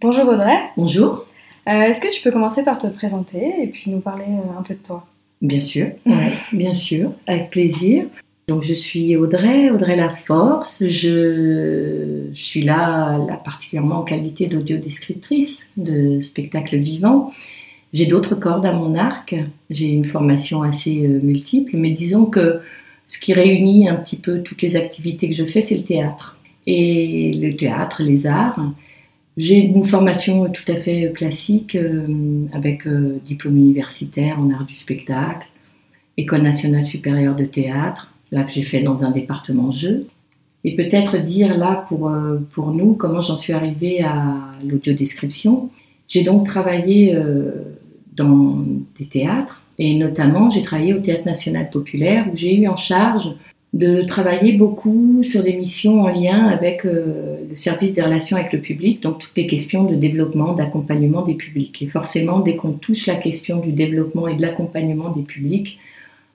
Bonjour Audrey. Bonjour. Euh, Est-ce que tu peux commencer par te présenter et puis nous parler euh, un peu de toi? Bien sûr, ouais, bien sûr, avec plaisir. Donc je suis Audrey, Audrey Laforce. Je, je suis là, là particulièrement en qualité d'audiodescriptrice de spectacles vivants. J'ai d'autres cordes à mon arc. J'ai une formation assez euh, multiple, mais disons que ce qui réunit un petit peu toutes les activités que je fais, c'est le théâtre. Et le théâtre, les arts. J'ai une formation tout à fait classique euh, avec euh, diplôme universitaire en art du spectacle, École nationale supérieure de théâtre, là que j'ai fait dans un département jeu. Et peut-être dire là pour, euh, pour nous comment j'en suis arrivée à l'audiodescription. J'ai donc travaillé euh, dans des théâtres et notamment j'ai travaillé au Théâtre national populaire où j'ai eu en charge de travailler beaucoup sur des missions en lien avec euh, le service des relations avec le public, donc toutes les questions de développement, d'accompagnement des publics. Et forcément, dès qu'on touche la question du développement et de l'accompagnement des publics,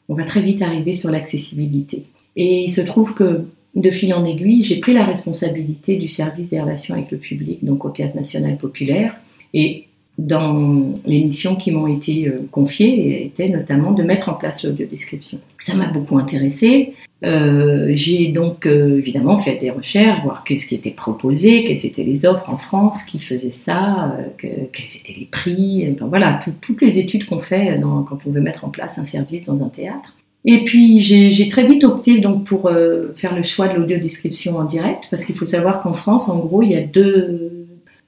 on va très vite arriver sur l'accessibilité. Et il se trouve que de fil en aiguille, j'ai pris la responsabilité du service des relations avec le public, donc au Théâtre national populaire. Et dans les missions qui m'ont été euh, confiées était notamment de mettre en place l'audiodescription. Ça m'a beaucoup intéressée. Euh, j'ai donc euh, évidemment fait des recherches, voir qu'est-ce qui était proposé, quelles étaient les offres en France, qui faisait ça, euh, que, quels étaient les prix, enfin, voilà, tout, toutes les études qu'on fait dans, quand on veut mettre en place un service dans un théâtre. Et puis j'ai très vite opté donc pour euh, faire le choix de l'audiodescription en direct, parce qu'il faut savoir qu'en France, en gros, il y a deux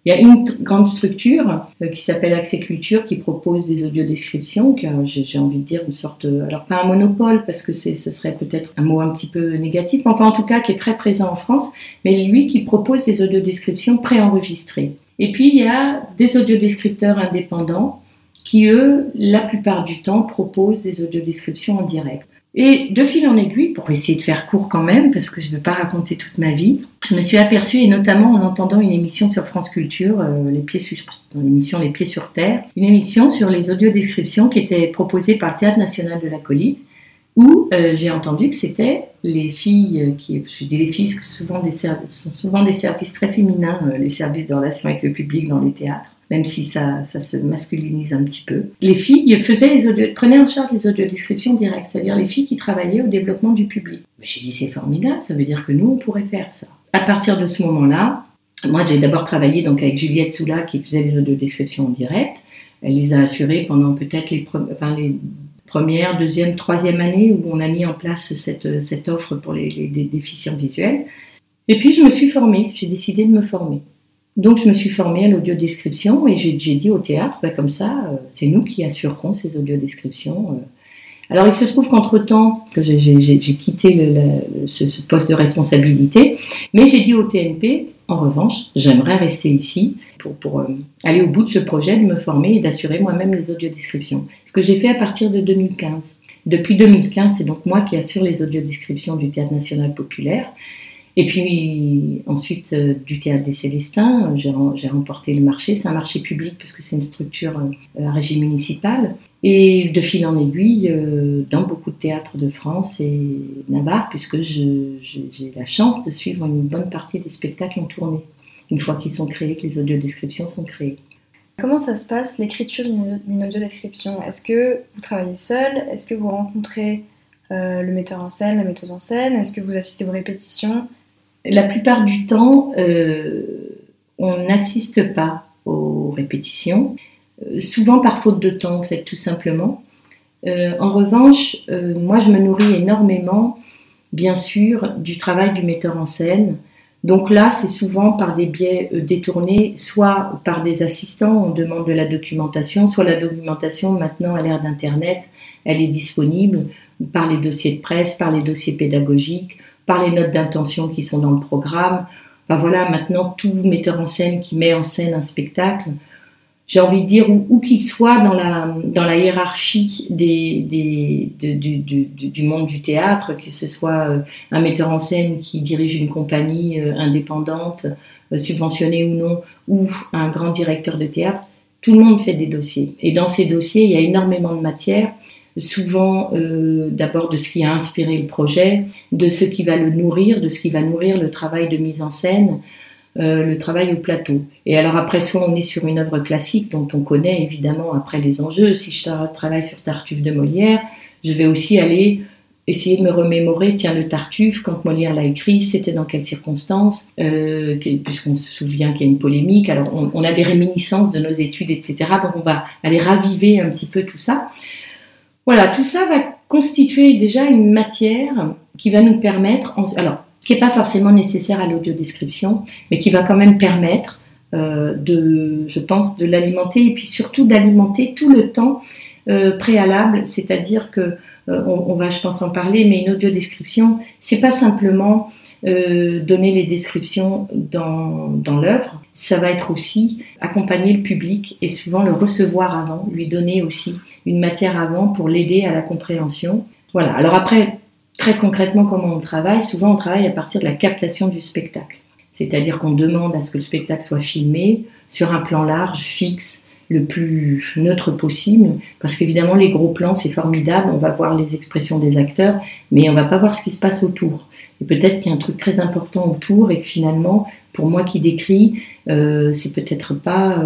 il y a une grande structure euh, qui s'appelle Accès Culture qui propose des audiodescriptions, qui j'ai envie de dire une sorte, alors pas un monopole parce que ce serait peut-être un mot un petit peu négatif, mais enfin en tout cas qui est très présent en France, mais lui qui propose des audiodescriptions préenregistrées. Et puis il y a des audiodescripteurs indépendants qui eux, la plupart du temps, proposent des audiodescriptions en direct. Et de fil en aiguille, pour essayer de faire court quand même, parce que je ne veux pas raconter toute ma vie, je me suis aperçue, et notamment en entendant une émission sur France Culture, euh, l'émission Les Pieds sur Terre, une émission sur les audiodescriptions qui était proposée par le Théâtre National de la Colline, où euh, j'ai entendu que c'était les filles qui, je dis les filles, parce sont souvent des services très féminins, euh, les services de relations avec le public dans les théâtres même si ça, ça, se masculinise un petit peu. Les filles faisaient les prenaient en charge les audiodescriptions directes, c'est-à-dire les filles qui travaillaient au développement du public. J'ai dit c'est formidable, ça veut dire que nous on pourrait faire ça. À partir de ce moment-là, moi j'ai d'abord travaillé donc avec Juliette Soula qui faisait les audiodescriptions en direct. Elle les a assurées pendant peut-être les, enfin, les premières, deuxième, troisième année où on a mis en place cette, offre pour les, les déficients visuels. Et puis je me suis formée, j'ai décidé de me former. Donc je me suis formée à l'audiodescription et j'ai dit au théâtre, bah, comme ça, euh, c'est nous qui assurerons ces audiodescriptions. Euh. Alors il se trouve qu'entre-temps, que j'ai quitté ce, poste de responsabilité, mais j'ai dit au TNP, en revanche, j'aimerais rester ici pour, pour euh, aller au bout de ce projet, de me former et d'assurer moi-même les audiodescriptions. Ce que j'ai fait à partir de 2015. Depuis 2015, c'est donc moi qui assure les audiodescriptions du Théâtre national populaire. Et puis ensuite euh, du théâtre des Célestins, j'ai remporté le marché. C'est un marché public parce que c'est une structure euh, à régime municipal. Et de fil en aiguille, euh, dans beaucoup de théâtres de France et Navarre, puisque j'ai la chance de suivre une bonne partie des spectacles en tournée, une fois qu'ils sont créés, que les audiodescriptions sont créées. Comment ça se passe l'écriture d'une audiodescription Est-ce que vous travaillez seul? Est-ce que vous rencontrez le metteur en scène, la metteuse en scène? Est-ce que vous assistez aux répétitions? La plupart du temps, euh, on n'assiste pas aux répétitions, euh, souvent par faute de temps, en fait, tout simplement. Euh, en revanche, moi, je me nourris énormément, bien sûr, du travail du metteur en scène. Donc là, c'est souvent par des biais détournés, soit par des assistants, on demande de la documentation, soit la documentation, maintenant, à l'ère d'Internet, elle est disponible par les dossiers de presse, par les dossiers pédagogiques, par les notes d'intention qui sont dans le programme. Ben voilà, maintenant, tout metteur en scène qui met en scène un spectacle, j'ai envie de dire, où, qu'il soit dans la, hiérarchie du, du, monde du théâtre, que ce soit euh, un metteur en scène qui dirige une compagnie euh, indépendante, euh, subventionnée ou non, ou un grand directeur de théâtre, tout le monde fait des dossiers. Et dans ces dossiers, il y a énormément de matière souvent euh, d'abord de ce qui a inspiré le projet, de ce qui va le nourrir, de ce qui va nourrir le travail de mise en scène, euh, le travail au plateau. Et alors après, soit on est sur une œuvre classique dont on connaît évidemment après les enjeux. Si je travaille sur Tartuffe de Molière, je vais aussi aller essayer de me remémorer, tiens, le Tartuffe, quand Molière l'a écrit, c'était dans quelles circonstances, euh, puisqu'on se souvient qu'il y a une polémique, alors on, on, a des réminiscences de nos études, etc. Donc on va aller raviver un petit peu tout ça. Voilà, tout ça va constituer déjà une matière qui va nous permettre, alors, qui n'est pas forcément nécessaire à l'audiodescription, mais qui va quand même permettre euh, de, je pense, de l'alimenter et puis surtout d'alimenter tout le temps euh, préalable, c'est-à-dire que euh, on, va, je pense, en parler, mais une audiodescription, c'est pas simplement euh, donner les descriptions dans, dans l'œuvre, ça va être aussi accompagner le public et souvent le recevoir avant, lui donner aussi une matière avant pour l'aider à la compréhension. Voilà. Alors après, très concrètement, comment on travaille? Souvent, on travaille à partir de la captation du spectacle. C'est-à-dire qu'on demande à ce que le spectacle soit filmé sur un plan large, fixe, le plus neutre possible, parce qu'évidemment les gros plans c'est formidable, on va voir les expressions des acteurs, mais on va pas voir ce qui se passe autour. Et peut-être qu'il y a un truc très important autour et que finalement, pour moi qui décris, euh, c'est peut-être pas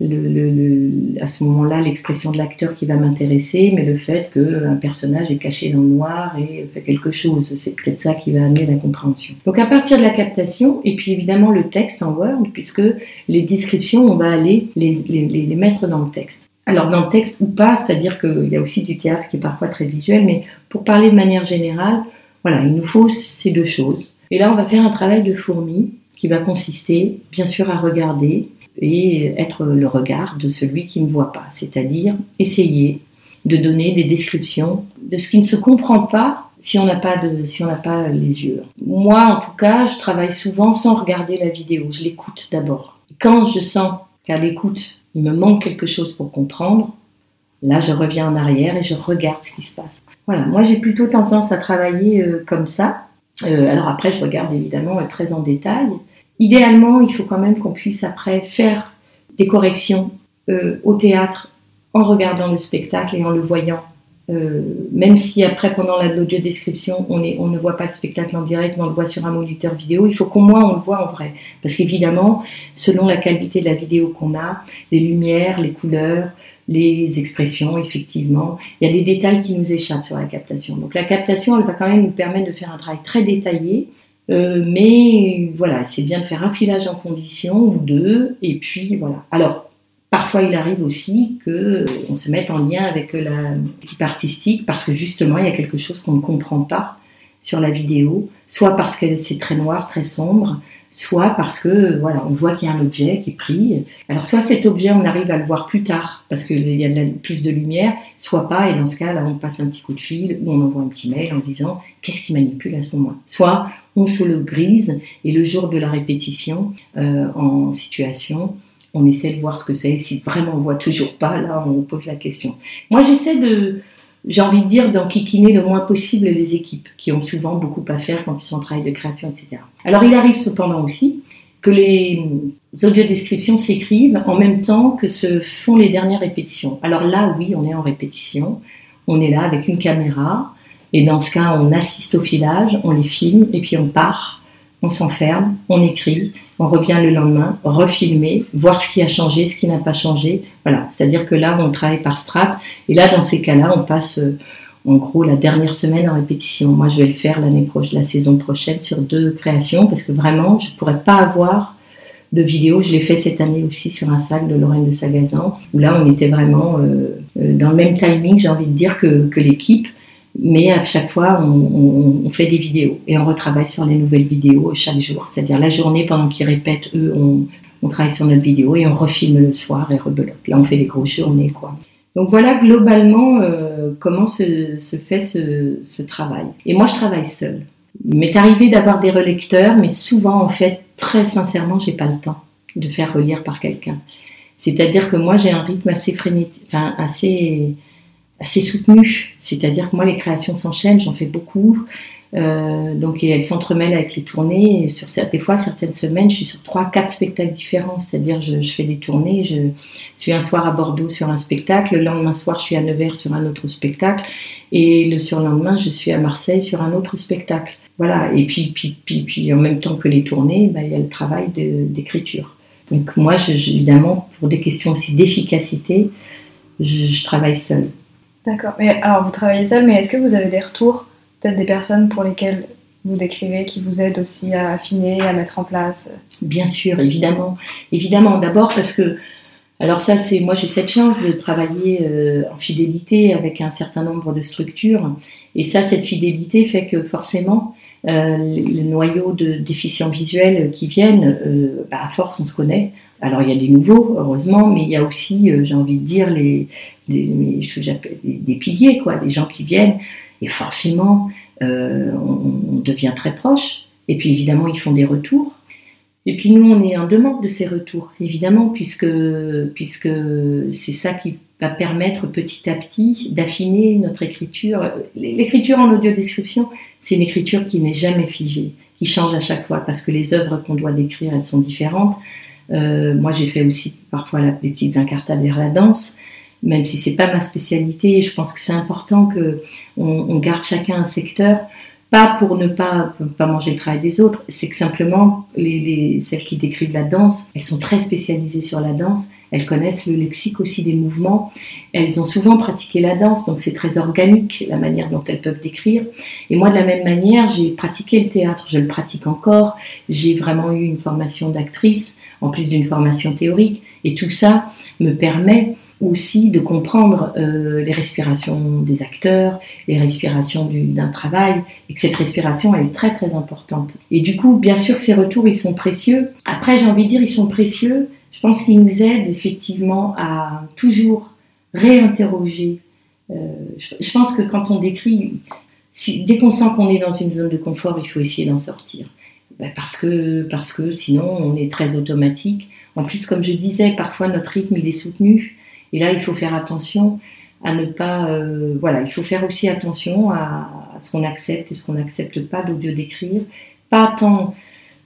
euh, à ce moment-là l'expression de l'acteur qui va m'intéresser, mais le fait qu'un personnage est caché dans le noir et fait quelque chose. C'est peut-être ça qui va amener la compréhension. Donc à partir de la captation, et puis évidemment le texte en Word, puisque les descriptions, on va aller les mettre dans le texte. Alors dans le texte ou pas, c'est-à-dire qu'il y a aussi du théâtre qui est parfois très visuel, mais pour parler de manière générale, voilà, il nous faut ces deux choses. Et là, on va faire un travail de fourmi qui va consister, bien sûr, à regarder et être le regard de celui qui ne voit pas, c'est-à-dire essayer de donner des descriptions de ce qui ne se comprend pas si on n'a pas de, si on n'a pas les yeux. Moi, en tout cas, je travaille souvent sans regarder la vidéo. Je l'écoute d'abord. Quand je sens qu'à l'écoute, il me manque quelque chose pour comprendre, là, je reviens en arrière et je regarde ce qui se passe. Voilà, moi j'ai plutôt tendance à travailler euh, comme ça. Euh, alors après, je regarde évidemment euh, très en détail. Idéalement, il faut quand même qu'on puisse après faire des corrections au théâtre en regardant le spectacle et en le voyant. même si après, pendant l'audio-description, on, on ne voit pas le spectacle en direct, mais on le voit sur un moniteur vidéo, il faut qu'au moins on le voit en vrai. Parce qu'évidemment, selon la qualité de la vidéo qu'on a, les lumières, les couleurs, les expressions, effectivement. Il y a des détails qui nous échappent sur la captation. Donc la captation, elle va quand même nous permettre de faire un travail très détaillé. Euh, mais voilà, c'est bien de faire un filage en condition ou deux, et puis voilà. Alors, parfois il arrive aussi que euh, se mette en lien avec l'équipe artistique parce que justement il y a quelque chose qu'on ne comprend pas sur la vidéo, soit parce que c'est très noir, très sombre, soit parce que voilà, on voit qu'il y a un objet qui est pris. Alors soit cet objet, on arrive à le voir plus tard parce qu'il y a plus de lumière, soit pas, et dans ce cas, là, on passe un petit coup de fil ou on envoie un petit mail en disant qu'est-ce qui manipule à ce moment. Soit on se le grise et le jour de la répétition euh, en situation, on essaie de voir ce que c'est. Si vraiment on voit toujours pas, là, on pose la question. Moi, j'essaie de j'ai envie de dire, d'enquiquiner le moins possible les équipes, qui ont souvent beaucoup à faire quand ils sont en travail de création, etc. Alors il arrive cependant aussi que les audiodescriptions s'écrivent en même temps que se font les dernières répétitions. Alors là, oui, on est en répétition, on est là avec une caméra, et dans ce cas, on assiste au filage, on les filme, et puis on part, on s'enferme, on écrit, on revient le lendemain, refilmer, voir ce qui a changé, ce qui n'a pas changé. Voilà, c'est-à-dire que là, on travaille par strat. Et là, dans ces cas-là, on passe euh, en gros la dernière semaine en répétition. Moi, je vais le faire l'année prochaine, la saison prochaine sur deux créations parce que vraiment, je ne pourrais pas avoir de vidéo. Je l'ai fait cette année aussi sur un sac de Lorraine de Sagazan où là, on était vraiment euh, euh, dans le même timing, j'ai envie de dire, que, que l'équipe mais à chaque fois, on, fait des vidéos et on retravaille sur les nouvelles vidéos chaque jour. C'est-à-dire la journée, pendant qu'ils répètent, eux, on, travaille sur notre vidéo et on refilme le soir et rebelote. Là, on fait des grosses journées, quoi. Donc voilà globalement euh, comment se, fait ce, travail. Et moi, je travaille seule. Il m'est arrivé d'avoir des relecteurs, mais souvent, en fait, très sincèrement, j'ai pas le temps de faire relire par quelqu'un. C'est-à-dire que moi, j'ai un rythme assez frénétique, enfin assez assez soutenu. C'est-à-dire que moi, les créations s'enchaînent, j'en fais beaucoup. Euh, donc elles s'entremêlent avec les tournées. sur, des fois, certaines semaines, je suis sur trois, quatre spectacles différents. C'est-à-dire, je, je, fais des tournées. Je suis un soir à Bordeaux sur un spectacle. Le lendemain soir, je suis à Nevers sur un autre spectacle. Et le surlendemain, je suis à Marseille sur un autre spectacle. Voilà. Et puis, puis, puis, puis en même temps que les tournées, bah, il y a le travail d'écriture. Donc moi, évidemment, pour des questions aussi d'efficacité, je travaille seule. D'accord. Mais alors, vous travaillez seul, mais est-ce que vous avez des retours, peut-être des personnes pour lesquelles vous décrivez, qui vous aident aussi à affiner, à mettre en place Bien sûr, évidemment. Évidemment, d'abord parce que, alors ça, c'est moi j'ai cette chance de travailler euh, en fidélité avec un certain nombre de structures, et ça, cette fidélité fait que forcément, euh, le noyau de déficients visuels qui viennent, euh, bah, à force, on se connaît. Alors il y a des nouveaux, heureusement, mais il y a aussi, euh, j'ai envie de dire, les, les, des piliers, quoi, des gens qui viennent, et forcément, euh, on, devient très proche. Et puis évidemment, ils font des retours. Et puis nous, on est en demande de ces retours, évidemment, puisque, puisque c'est ça qui va permettre petit à petit d'affiner notre écriture. L'écriture en audio-description, c'est une écriture qui n'est jamais figée, qui change à chaque fois, parce que les œuvres qu'on doit décrire, elles sont différentes. Euh, moi, j'ai fait aussi parfois la, les petites incartades vers la danse, même si c'est pas ma spécialité. Je pense que c'est important que on, garde chacun un secteur, pas pour ne pas, pas manger le travail des autres. C'est que simplement, les, les, celles qui décrivent la danse, elles sont très spécialisées sur la danse. Elles connaissent le lexique aussi des mouvements. Elles ont souvent pratiqué la danse, donc c'est très organique la manière dont elles peuvent décrire. Et moi, de la même manière, j'ai pratiqué le théâtre, je le pratique encore. J'ai vraiment eu une formation d'actrice en plus d'une formation théorique. Et tout ça me permet aussi de comprendre euh, les respirations des acteurs, les respirations d'un travail, et que cette respiration, elle est très très importante. Et du coup, bien sûr que ces retours, ils sont précieux. Après, j'ai envie de dire, ils sont précieux. Je pense qu'ils nous aident effectivement à toujours réinterroger. Euh, je, pense que quand on décrit, dès qu'on sent qu'on est dans une zone de confort, il faut essayer d'en sortir. Ben, parce, que, parce que sinon on est très automatique. En plus, comme je disais, parfois notre rythme il est soutenu. Et là, il faut faire attention à ne pas. Euh, voilà, il faut faire aussi attention à, ce qu'on accepte et ce qu'on n'accepte pas d'audio d'écrire. Pas tant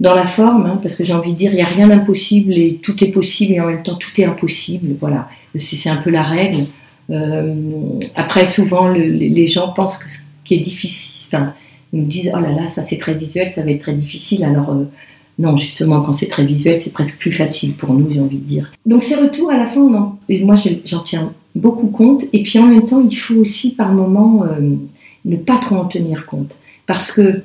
dans la forme, hein, parce que j'ai envie de dire, il n'y a rien d'impossible et tout est possible et en même temps tout est impossible. Voilà, c'est un peu la règle. Euh, après, souvent, les gens pensent que ce qui est difficile. Enfin, ils nous disent oh là là, ça c'est très visuel, ça va être très difficile. Alors euh, non, justement, quand c'est très visuel, c'est presque plus facile pour nous, j'ai envie de dire. Donc ces retours, à la fin, moi j'en tiens beaucoup compte. Et puis en même temps, il faut aussi par moment euh, ne pas trop en tenir compte. Parce que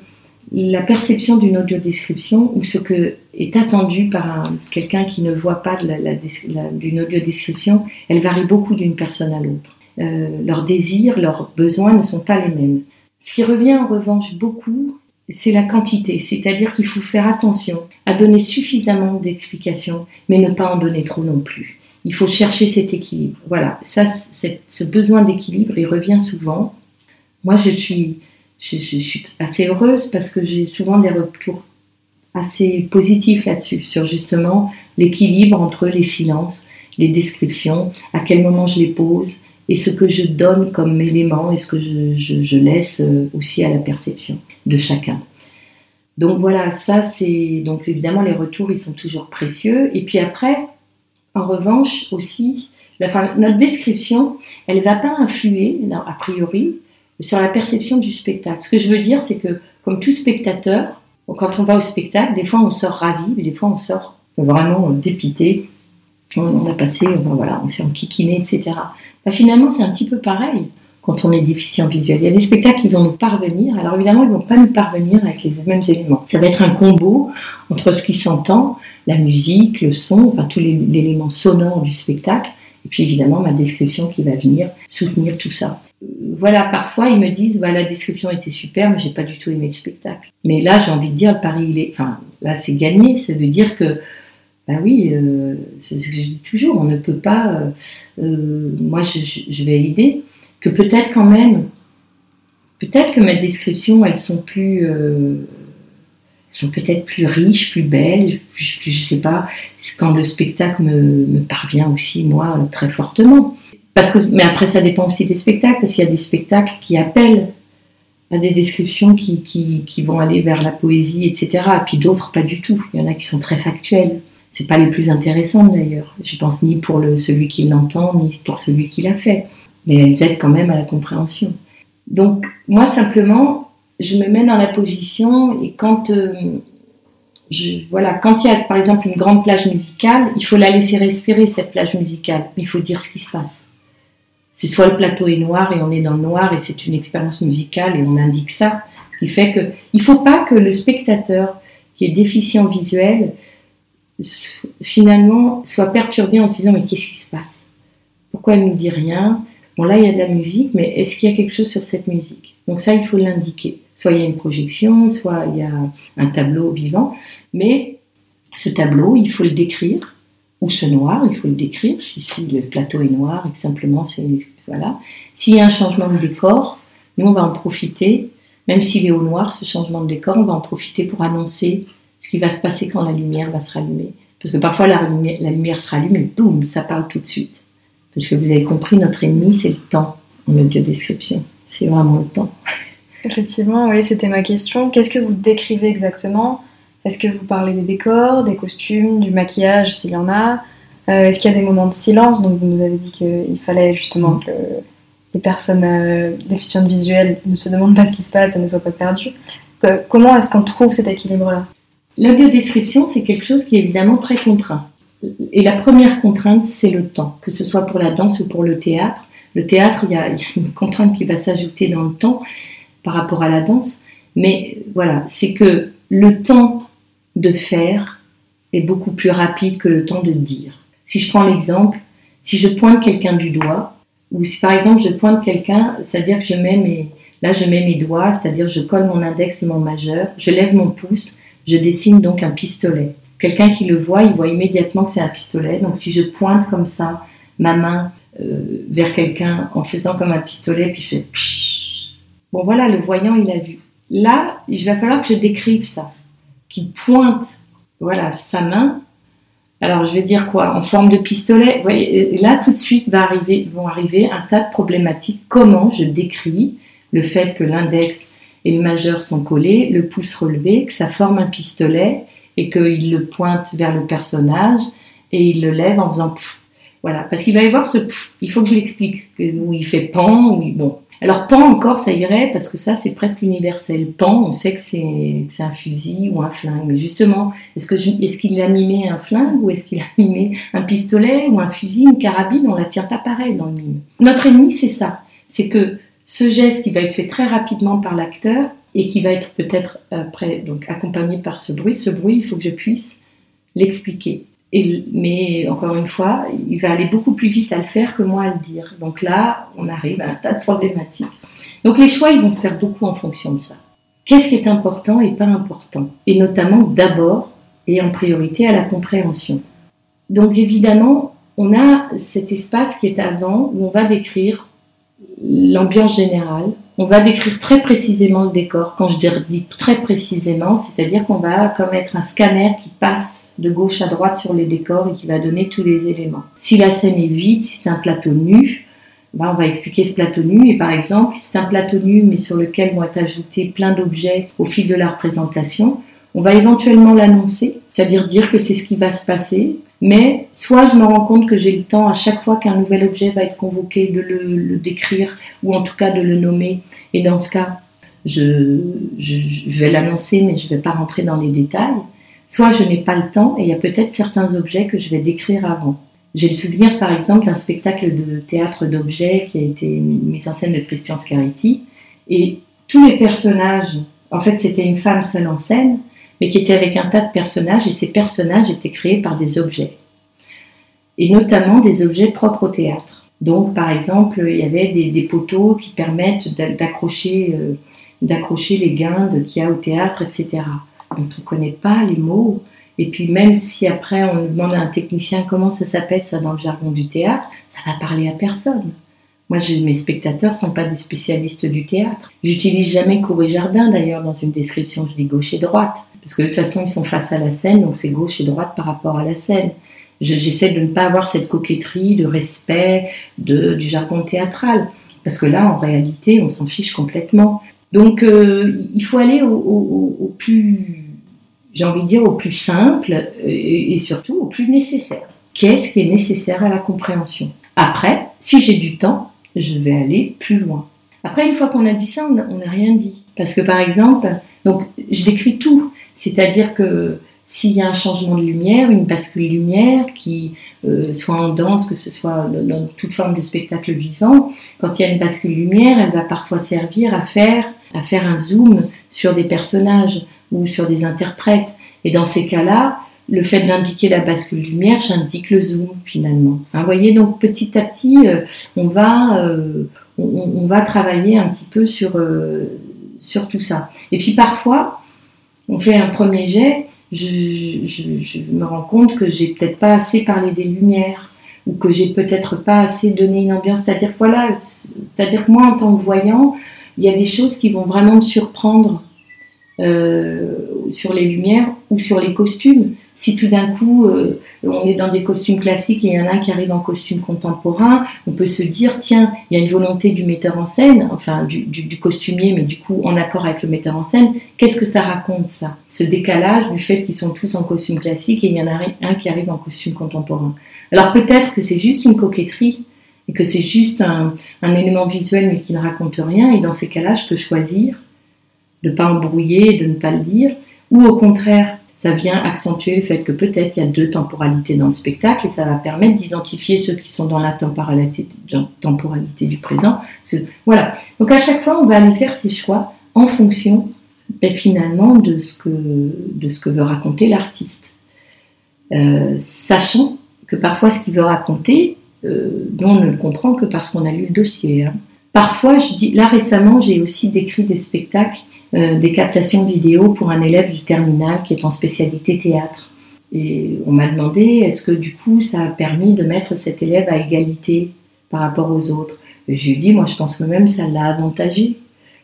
la perception d'une audio-description ou ce que est attendu par quelqu'un qui ne voit pas d'une audio-description, elle varie beaucoup d'une personne à l'autre. Euh, leurs désirs, leurs besoins ne sont pas les mêmes. Ce qui revient en revanche beaucoup, c'est la quantité, c'est-à-dire qu'il faut faire attention à donner suffisamment d'explications, mais ne pas en donner trop non plus. Il faut chercher cet équilibre. Voilà, ça, ce besoin d'équilibre, il revient souvent. Moi, je suis, je, suis assez heureuse parce que j'ai souvent des retours assez positifs là-dessus, sur justement l'équilibre entre les silences, les descriptions, à quel moment je les pose, et ce que je donne comme élément et ce que je, laisse euh, aussi à la perception de chacun. Donc voilà, ça c'est donc évidemment les retours ils sont toujours précieux et puis après en revanche aussi notre description elle va pas influer a priori sur la perception du spectacle. Ce que je veux dire c'est que comme tout spectateur quand on va au spectacle des fois on sort ravi des fois on sort vraiment dépité on, a passé voilà on s'est enquiquiné etc. Bah, finalement, c'est un petit peu pareil quand on est déficient visuel. Il y a des spectacles qui vont nous parvenir. Alors évidemment, ils vont pas nous parvenir avec les mêmes éléments. Ça va être un combo entre ce qui s'entend, la musique, le son, enfin tous les l'élément sonore du spectacle, et puis évidemment ma description qui va venir soutenir tout ça. Voilà, parfois ils me disent bah, la description était super, mais j'ai pas du tout aimé le spectacle. Mais là, j'ai envie de dire le pari, il est, enfin là c'est gagné. Ça veut dire que ben oui, euh, c'est ce que je dis toujours, on ne peut pas. Euh, euh, moi, je, vais l'idée que peut-être quand même, peut-être que mes descriptions, elles sont plus. sont peut-être plus riches, plus belles, je, ne sais pas, quand le spectacle me, parvient aussi, moi, très fortement. Parce que, mais après, ça dépend aussi des spectacles, parce qu'il y a des spectacles qui appellent à des descriptions qui, qui, qui, vont aller vers la poésie, etc. Et puis d'autres, pas du tout. Il y en a qui sont très factuels c'est pas les plus intéressantes d'ailleurs. Je pense ni pour celui qui l'entend, ni pour celui qui l'a fait. Mais elles aident quand même à la compréhension. Donc, moi, simplement, je me mets dans la position et quand, euh, voilà, quand il y a par exemple une grande plage musicale, il faut la laisser respirer, cette plage musicale. Il faut dire ce qui se passe. C'est soit le plateau est noir et on est dans le noir et c'est une expérience musicale et on indique ça. Ce qui fait que, il faut pas que le spectateur qui est déficient visuel finalement soit perturbé en se disant mais qu'est-ce qui se passe? Pourquoi elle ne dit rien? Bon là il y a de la musique, mais est-ce qu'il y a quelque chose sur cette musique? Donc ça il faut l'indiquer. Soit il y a une projection, soit il y a un tableau vivant, mais ce tableau il faut le décrire, ou ce noir il faut le décrire si, si le plateau est noir et que simplement c'est voilà. S'il y a un changement de décor, nous on va en profiter, même s'il est au noir ce changement de décor, on va en profiter pour annoncer ce qui va se passer quand la lumière va se rallumer. Parce que parfois la lumière, la lumière se rallume et boum, ça parle tout de suite. Parce que vous avez compris, notre ennemi, c'est le temps en audio-description. C'est vraiment le temps. Effectivement, oui, c'était ma question. Qu'est-ce que vous décrivez exactement? Est-ce que vous parlez des décors, des costumes, du maquillage, s'il y en a? Euh, Est-ce qu'il y a des moments de silence? Donc vous nous avez dit qu'il fallait justement que les personnes euh, déficientes visuelles ne se demandent pas ce qui se passe et ne soient pas perdues. comment est-ce qu'on trouve cet équilibre-là? L'audiodescription, c'est quelque chose qui est évidemment très contraint. Et la première contrainte, c'est le temps, que ce soit pour la danse ou pour le théâtre. Le théâtre, il y a une contrainte qui va s'ajouter dans le temps par rapport à la danse. Mais voilà, c'est que le temps de faire est beaucoup plus rapide que le temps de dire. Si je prends l'exemple, si je pointe quelqu'un du doigt, ou si par exemple je pointe quelqu'un, c'est-à-dire que je mets mes, là je mets mes doigts, c'est-à-dire je colle mon index et mon majeur, je lève mon pouce, je dessine donc un pistolet. Quelqu'un qui le voit, il voit immédiatement que c'est un pistolet. Donc si je pointe comme ça ma main euh, vers quelqu'un en faisant comme un pistolet, puis je fais bon voilà, le voyant il a vu. Là, il va falloir que je décrive ça, qu'il pointe voilà sa main. Alors je vais dire quoi? En forme de pistolet? Vous voyez, là tout de suite va arriver, vont arriver un tas de problématiques. Comment je décris le fait que l'index et les majeurs sont collés, le pouce relevé, que ça forme un pistolet et qu'il le pointe vers le personnage et il le lève en faisant pfff. Voilà, parce qu'il va y avoir ce pfff, il faut que je l'explique, où il fait pan, où il, bon. Alors pan encore, ça irait parce que ça c'est presque universel. Pan, on sait que c'est un fusil ou un flingue, mais justement, est-ce que est-ce qu'il a mimé un flingue ou est-ce qu'il a mimé un pistolet ou un fusil, une carabine? On la tient pas pareil dans le mime. Notre ennemi c'est ça, c'est que ce geste qui va être fait très rapidement par l'acteur et qui va être peut-être après donc accompagné par ce bruit, ce bruit, il faut que je puisse l'expliquer. mais encore une fois, il va aller beaucoup plus vite à le faire que moi à le dire. Donc là, on arrive à un tas de problématiques. Donc les choix, ils vont se faire beaucoup en fonction de ça. Qu'est-ce qui est important et pas important? Et notamment d'abord et en priorité à la compréhension. Donc évidemment, on a cet espace qui est avant où on va décrire l'ambiance générale. On va décrire très précisément le décor. Quand je dis très précisément, c'est-à-dire qu'on va comme être un scanner qui passe de gauche à droite sur les décors et qui va donner tous les éléments. Si la scène est vide, si c'est un plateau nu, ben, on va expliquer ce plateau nu et par exemple, c'est un plateau nu mais sur lequel vont être ajoutés plein d'objets au fil de la représentation. On va éventuellement l'annoncer, c'est-à-dire dire que c'est ce qui va se passer, mais soit je me rends compte que j'ai le temps à chaque fois qu'un nouvel objet va être convoqué de le, décrire ou en tout cas de le nommer. Et dans ce cas, je, je vais l'annoncer mais je ne vais pas rentrer dans les détails. Soit je n'ai pas le temps et il y a peut-être certains objets que je vais décrire avant. J'ai le souvenir par exemple d'un spectacle de théâtre d'objets qui a été mis en scène de Christian Scariti et tous les personnages, en fait c'était une femme seule en scène, mais qui était avec un tas de personnages et ces personnages étaient créés par des objets et notamment des objets propres au théâtre. Donc par exemple il y avait des, poteaux qui permettent d'accrocher euh, d'accrocher les guindes qu'il y a au théâtre, etc. Donc on ne connaît pas les mots, et puis même si après on demande à un technicien comment ça s'appelle ça dans le jargon du théâtre, ça va parler à personne. Moi, mes spectateurs ne sont pas des spécialistes du théâtre. J'utilise jamais cour et jardin d'ailleurs dans une description, je dis gauche et droite. Parce que de toute façon, ils sont face à la scène, donc c'est gauche et droite par rapport à la scène. J'essaie de ne pas avoir cette coquetterie, de respect du jargon théâtral. Parce que là, en réalité, on s'en fiche complètement. Donc, euh, il faut aller au plus j'ai envie de dire, au plus simple et, surtout au plus nécessaire. Qu'est-ce qui est nécessaire à la compréhension? Après, si j'ai du temps, je vais aller plus loin. Après, une fois qu'on a dit ça, on n'a rien dit. Parce que par exemple, donc je décris tout. C'est-à-dire que s'il y a un changement de lumière, une bascule lumière, qui euh, soit en danse, que ce soit dans, toute forme de spectacle vivant, quand il y a une bascule lumière, elle va parfois servir à faire, à faire un zoom sur des personnages ou sur des interprètes. Et dans ces cas-là, le fait d'indiquer la bascule lumière, j'indique le zoom finalement. Hein, vous voyez, donc petit à petit, euh, on, va, euh, on, va travailler un petit peu sur, euh, sur tout ça. Et puis parfois, on fait un premier jet, je, me rends compte que j'ai peut-être pas assez parlé des lumières ou que j'ai peut-être pas assez donné une ambiance. C'est-à-dire voilà, c'est-à-dire que moi en tant que voyant, il y a des choses qui vont vraiment me surprendre sur les lumières ou sur les costumes. Si tout d'un coup euh, on est dans des costumes classiques et il y en a qui arrive en costume contemporain, on peut se dire tiens, il y a une volonté du metteur en scène, enfin du, du, costumier, mais du coup en accord avec le metteur en scène. Qu'est-ce que ça raconte ça? Ce décalage du fait qu'ils sont tous en costume classique et il y en a un qui arrive en costume contemporain. Alors peut-être que c'est juste une coquetterie et que c'est juste un, un élément visuel mais qui ne raconte rien et dans ces cas-là, je peux choisir de ne pas embrouiller, de ne pas le dire, ou au contraire, ça vient accentuer le fait que peut-être il y a deux temporalités dans le spectacle et ça va permettre d'identifier ceux qui sont dans la temporalité, du présent. Voilà. Donc à chaque fois, on va aller faire ses choix en fonction ben, finalement de ce, que, de ce que veut raconter l'artiste. Euh, sachant que parfois ce qu'il veut raconter, euh, on ne le comprend que parce qu'on a lu le dossier. Hein. Parfois, je dis, là récemment, j'ai aussi décrit des spectacles euh, des captations vidéo pour un élève du terminal qui est en spécialité théâtre. Et on m'a demandé est-ce que du coup ça a permis de mettre cet élève à égalité par rapport aux autres? Et j'ai dit moi je pense que même ça l'a avantagé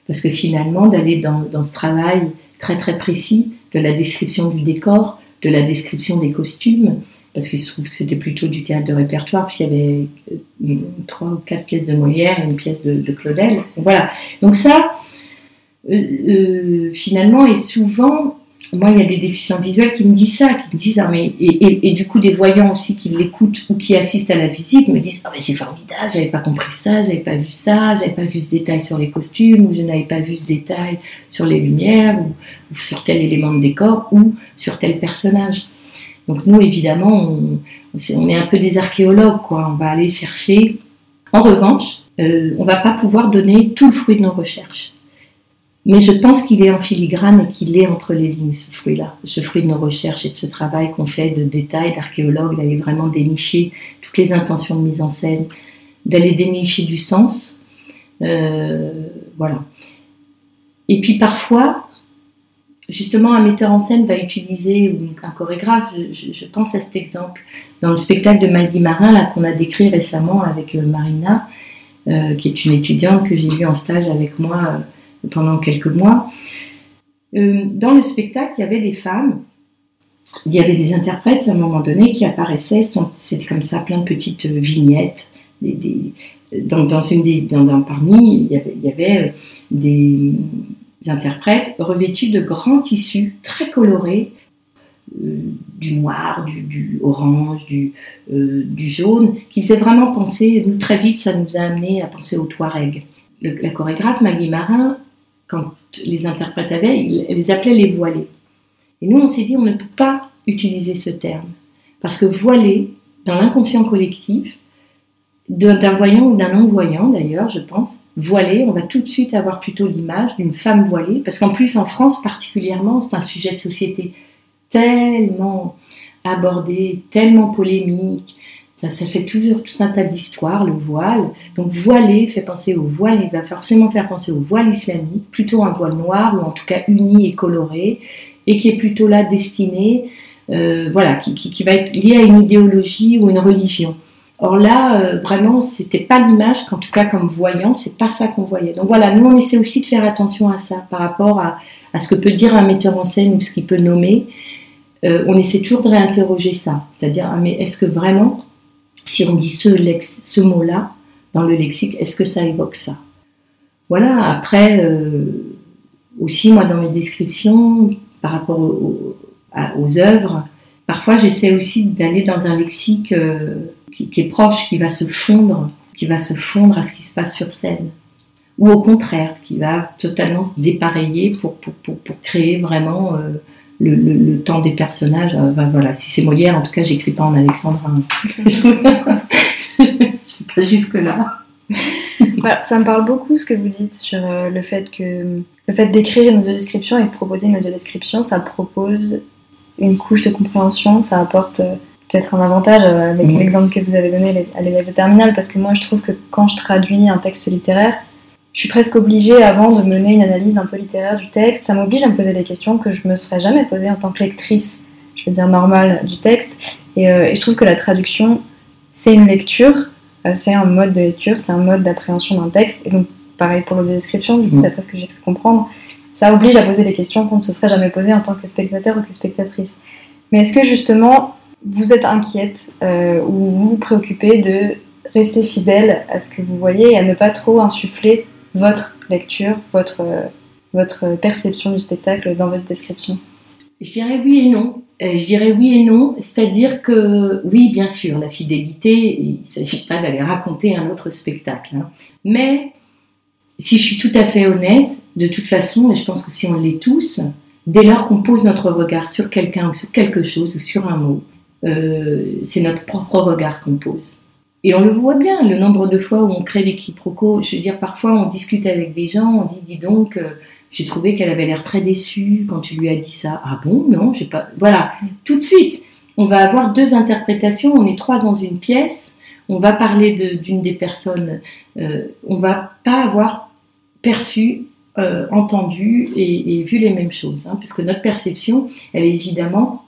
parce que finalement d'aller dans, dans, ce travail très très précis de la description du décor, de la description des costumes, parce qu'il se trouve que c'était plutôt du théâtre de répertoire, puisqu'il y avait euh, trois ou quatre pièces de Molière et une pièce de, de Claudel. Voilà. Donc ça, euh, euh, finalement, et souvent, moi, il y a des déficients visuels qui me disent ça, qui me disent, ah, mais, et, du coup, des voyants aussi qui l'écoutent ou qui assistent à la visite me disent, ah, mais c'est formidable, j'avais pas compris ça, j'avais pas vu ça, j'avais pas vu ce détail sur les costumes, ou je n'avais pas vu ce détail sur les lumières, ou, sur tel élément de décor, ou sur tel personnage. Donc nous, évidemment, on, est un peu des archéologues, quoi. On va aller chercher. En revanche, euh, on va pas pouvoir donner tout le fruit de nos recherches. Mais je pense qu'il est en filigrane et qu'il est entre les lignes, ce fruit-là, ce fruit de nos recherches et de ce travail qu'on fait de détail, d'archéologue, d'aller vraiment dénicher toutes les intentions de mise en scène, d'aller dénicher du sens. Euh, voilà. Et puis parfois, justement, un metteur en scène va utiliser, ou un chorégraphe, je, pense à cet exemple, dans le spectacle de Maggie Marin, là, qu'on a décrit récemment avec euh, Marina, euh, qui est une étudiante que j'ai vue en stage avec moi pendant quelques mois. Euh, dans le spectacle, il y avait des femmes, il y avait des interprètes à un moment donné qui apparaissaient, c'était comme ça plein de petites vignettes dans, dans, une des, dans, parmi, il y avait, avait des interprètes revêtus de grands tissus très colorés, euh, du noir, du, orange, du, euh, jaune, qui faisait vraiment penser, très vite ça nous a amené à penser au Touareg. la chorégraphe Maggie Marin, quand les interprètes avaient, elle les appelait les voilés. Et nous on s'est dit on ne peut pas utiliser ce terme, parce que voilé, dans l'inconscient collectif, d'un voyant ou d'un non-voyant d'ailleurs, je pense, voilé, on va tout de suite avoir plutôt l'image d'une femme voilée, parce qu'en plus en France particulièrement, c'est un sujet de société tellement abordé, tellement polémique. Ça, fait toujours tout un tas d'histoires, le voile. Donc voilé fait penser au voile, il va forcément faire penser au voile islamique, plutôt un voile noir, ou en tout cas uni et coloré, et qui est plutôt là destiné, euh, voilà, qui, va être lié à une idéologie ou une religion. Or là, euh, vraiment, c'était pas l'image qu'en tout cas comme voyant, c'est pas ça qu'on voyait. Donc voilà, nous on essaie aussi de faire attention à ça par rapport à, à ce que peut dire un metteur en scène ou ce qu'il peut nommer. Euh, on essaie toujours de réinterroger ça. C'est-à-dire, ah, mais est-ce que vraiment, si on dit ce, mot-là dans le lexique, est-ce que ça évoque ça? Voilà, après, euh, aussi, moi, dans mes descriptions, par rapport aux, œuvres, parfois j'essaie aussi d'aller dans un lexique euh, qui, est proche, qui va se fondre, qui va se fondre à ce qui se passe sur scène. Ou au contraire, qui va totalement se dépareiller pour, créer vraiment le, temps des personnages. Euh, voilà, si c'est Molière, en tout cas, j'écris pas en alexandrin. pas jusque là. ça me parle beaucoup ce que vous dites sur euh, le fait que le fait d'écrire une audiodescription et de proposer une audiodescription, ça propose une couche de compréhension, ça apporte euh, peut-être un avantage avec l'exemple que vous avez donné à l'élève de terminale, parce que moi je trouve que quand je traduis un texte littéraire, je suis presque obligée, avant de mener une analyse un peu littéraire du texte, ça m'oblige à me poser des questions que je me serais jamais posées en tant que lectrice, je veux dire normale, du texte. Et, euh, je trouve que la traduction, c'est une lecture, euh, c'est un mode de lecture, c'est un mode d'appréhension d'un texte. Et donc, pareil pour l'audiodescription, du coup, mm. d'après ce que j'ai pu comprendre, ça oblige à poser des questions qu'on ne se serait jamais posées en tant que spectateur ou que spectatrice. Mais est-ce que justement, vous êtes inquiète euh, ou vous vous préoccupez de rester fidèle à ce que vous voyez et à ne pas trop insuffler votre lecture, votre, votre perception du spectacle dans votre description Je dirais oui et non. Euh, je dirais oui et non, c'est-à-dire que oui, bien sûr, la fidélité, il ne s'agit pas d'aller raconter un autre spectacle. Hein. Mais si je suis tout à fait honnête, de toute façon, et je pense que si on l'est tous, dès lors qu'on pose notre regard sur quelqu'un ou sur quelque chose ou sur un mot, euh, c'est notre propre regard qu'on pose. Et on le voit bien, le nombre de fois où on crée des quiproquos. Je veux dire, parfois on discute avec des gens, on dit, dis donc, euh, j'ai trouvé qu'elle avait l'air très déçue quand tu lui as dit ça. Ah bon, non, j'ai pas. Voilà, tout de suite, on va avoir deux interprétations. On est trois dans une pièce. On va parler d'une des personnes. Euh, on va pas avoir perçu, euh, entendu et, vu les mêmes choses, hein, puisque notre perception, elle est évidemment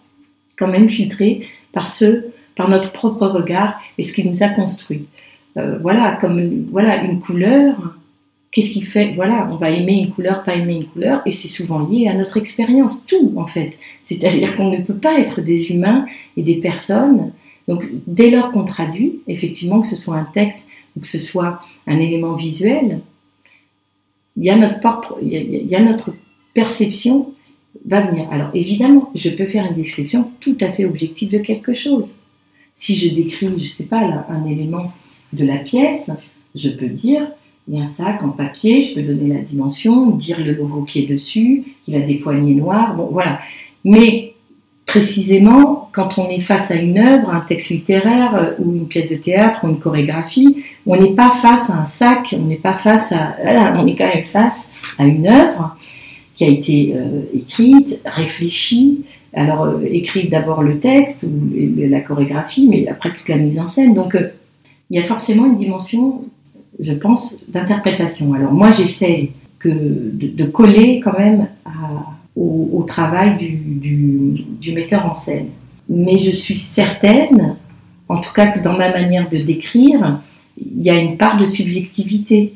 quand même filtrée par ceux par notre propre regard et ce qui nous a construit. Euh, voilà, comme voilà une couleur. Qu'est-ce qui fait Voilà, on va aimer une couleur, pas aimer une couleur, et c'est souvent lié à notre expérience, tout en fait. C'est-à-dire qu'on ne peut pas être des humains et des personnes. Donc, dès lors qu'on traduit, effectivement, que ce soit un texte ou que ce soit un élément visuel, il y a notre propre, il y a notre perception va venir. Alors évidemment, je peux faire une description tout à fait objective de quelque chose. Si je décris, je ne sais pas, un élément de la pièce, je peux dire, il y a un sac en papier, je peux donner la dimension, dire le logo qui est dessus, qu'il a des poignées noires, voilà. Mais précisément, quand on est face à une œuvre, un texte littéraire euh, ou une pièce de théâtre ou une chorégraphie, on n'est pas face à un sac, on n'est pas face à, on est quand même face à une œuvre qui a été euh, écrite, réfléchie, alors, euh, écrit d'abord le texte ou la chorégraphie, mais après toute la mise en scène. Donc, euh, il y a forcément une dimension, je pense, d'interprétation. Alors, moi, j'essaie de, coller quand même au, travail du, metteur en scène. Mais je suis certaine, en tout cas que dans ma manière de décrire, il y a une part de subjectivité.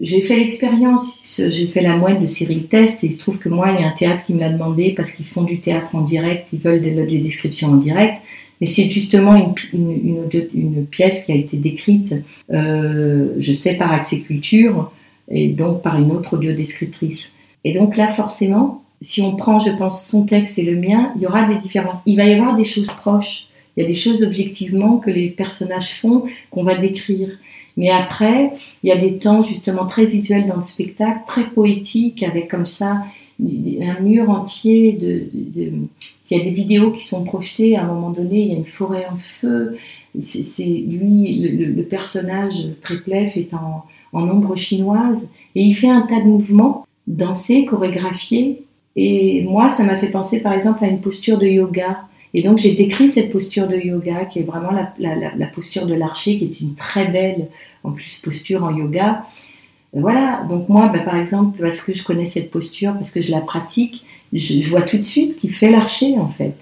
J'ai fait l'expérience, j'ai fait la moine de Cyril Test et il se trouve que moi, il y a un théâtre qui me l'a demandé parce qu'ils font du théâtre en direct, ils veulent des, des descriptions en direct. Mais c'est justement une, pièce qui a été décrite, euh, je sais, par Axiculture et donc par une autre audiodescriptrice. Et donc là, forcément, si on prend, je pense, son texte et le mien, il y aura des différences. Il va y avoir des choses proches. Il y a des choses objectivement que les personnages font qu'on va décrire. Mais après, il y a des temps justement très visuels dans le spectacle, très poétiques, avec comme ça un mur entier il y a des vidéos qui sont projetées à un moment donné il y a une forêt en feu c'est lui le, personnage Triplef est en, en ombre chinoise et il fait un tas de mouvements dansés chorégraphiés et moi ça m'a fait penser par exemple à une posture de yoga et donc j'ai décrit cette posture de yoga qui est vraiment la, posture de l'archer qui est une très belle en plus posture en yoga voilà, donc moi, bah, par exemple, parce que je connais cette posture, parce que je la pratique, je, vois tout de suite qu'il fait l'archer en fait.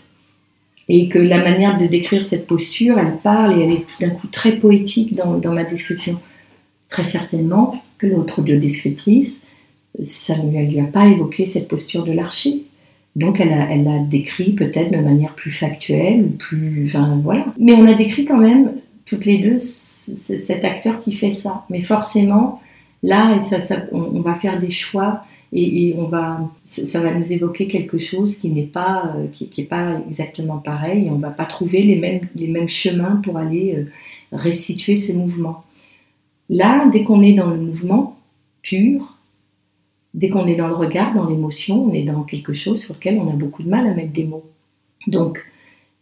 Et que la manière de décrire cette posture, elle parle et elle est tout d'un coup très poétique dans, ma description. Très certainement que l'autre audio-descriptrice, ça ne lui a pas évoqué cette posture de l'archer. Donc elle l'a elle a décrit peut-être de manière plus factuelle, plus... Enfin, voilà. Mais on a décrit quand même, toutes les deux, cet acteur qui fait ça. Mais forcément, Là, on, va faire des choix et, on va, ça va nous évoquer quelque chose qui n'est pas, euh, qui, pas exactement pareil. Et on va pas trouver les mêmes, les mêmes chemins pour aller euh, restituer ce mouvement. Là, dès qu'on est dans le mouvement pur, dès qu'on est dans le regard, dans l'émotion, on est dans quelque chose sur lequel on a beaucoup de mal à mettre des mots. Donc,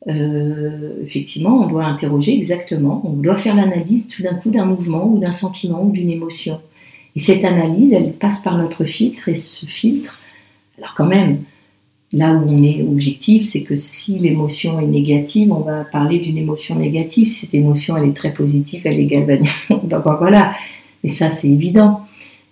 euh, effectivement, on doit interroger exactement, on doit faire l'analyse tout d'un coup d'un mouvement ou d'un sentiment ou d'une émotion. Et cette analyse, elle passe par notre filtre, et ce filtre, alors quand même, là où on est objectif, c'est que si l'émotion est négative, on va parler d'une émotion négative. Cette émotion, elle est très positive, elle est galvanisante. Donc voilà, et ça, c'est évident.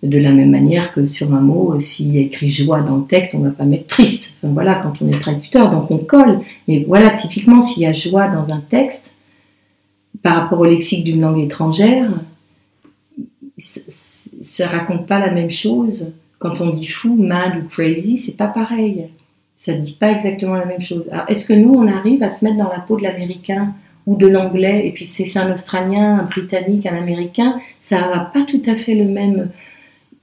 De la même manière que sur un mot, s'il y a écrit joie dans le texte, on ne va pas mettre triste. Voilà, quand on est traducteur, donc on colle. Mais voilà, typiquement, s'il y a joie dans un texte, par rapport au lexique d'une langue étrangère, ça raconte pas la même chose. Quand on dit fou, mad ou crazy, c'est pas pareil. Ça ne dit pas exactement la même chose. Alors, est-ce que nous, on arrive à se mettre dans la peau de l'américain ou de l'anglais, et puis c'est un australien, un britannique, un américain, ça va pas tout à fait le même.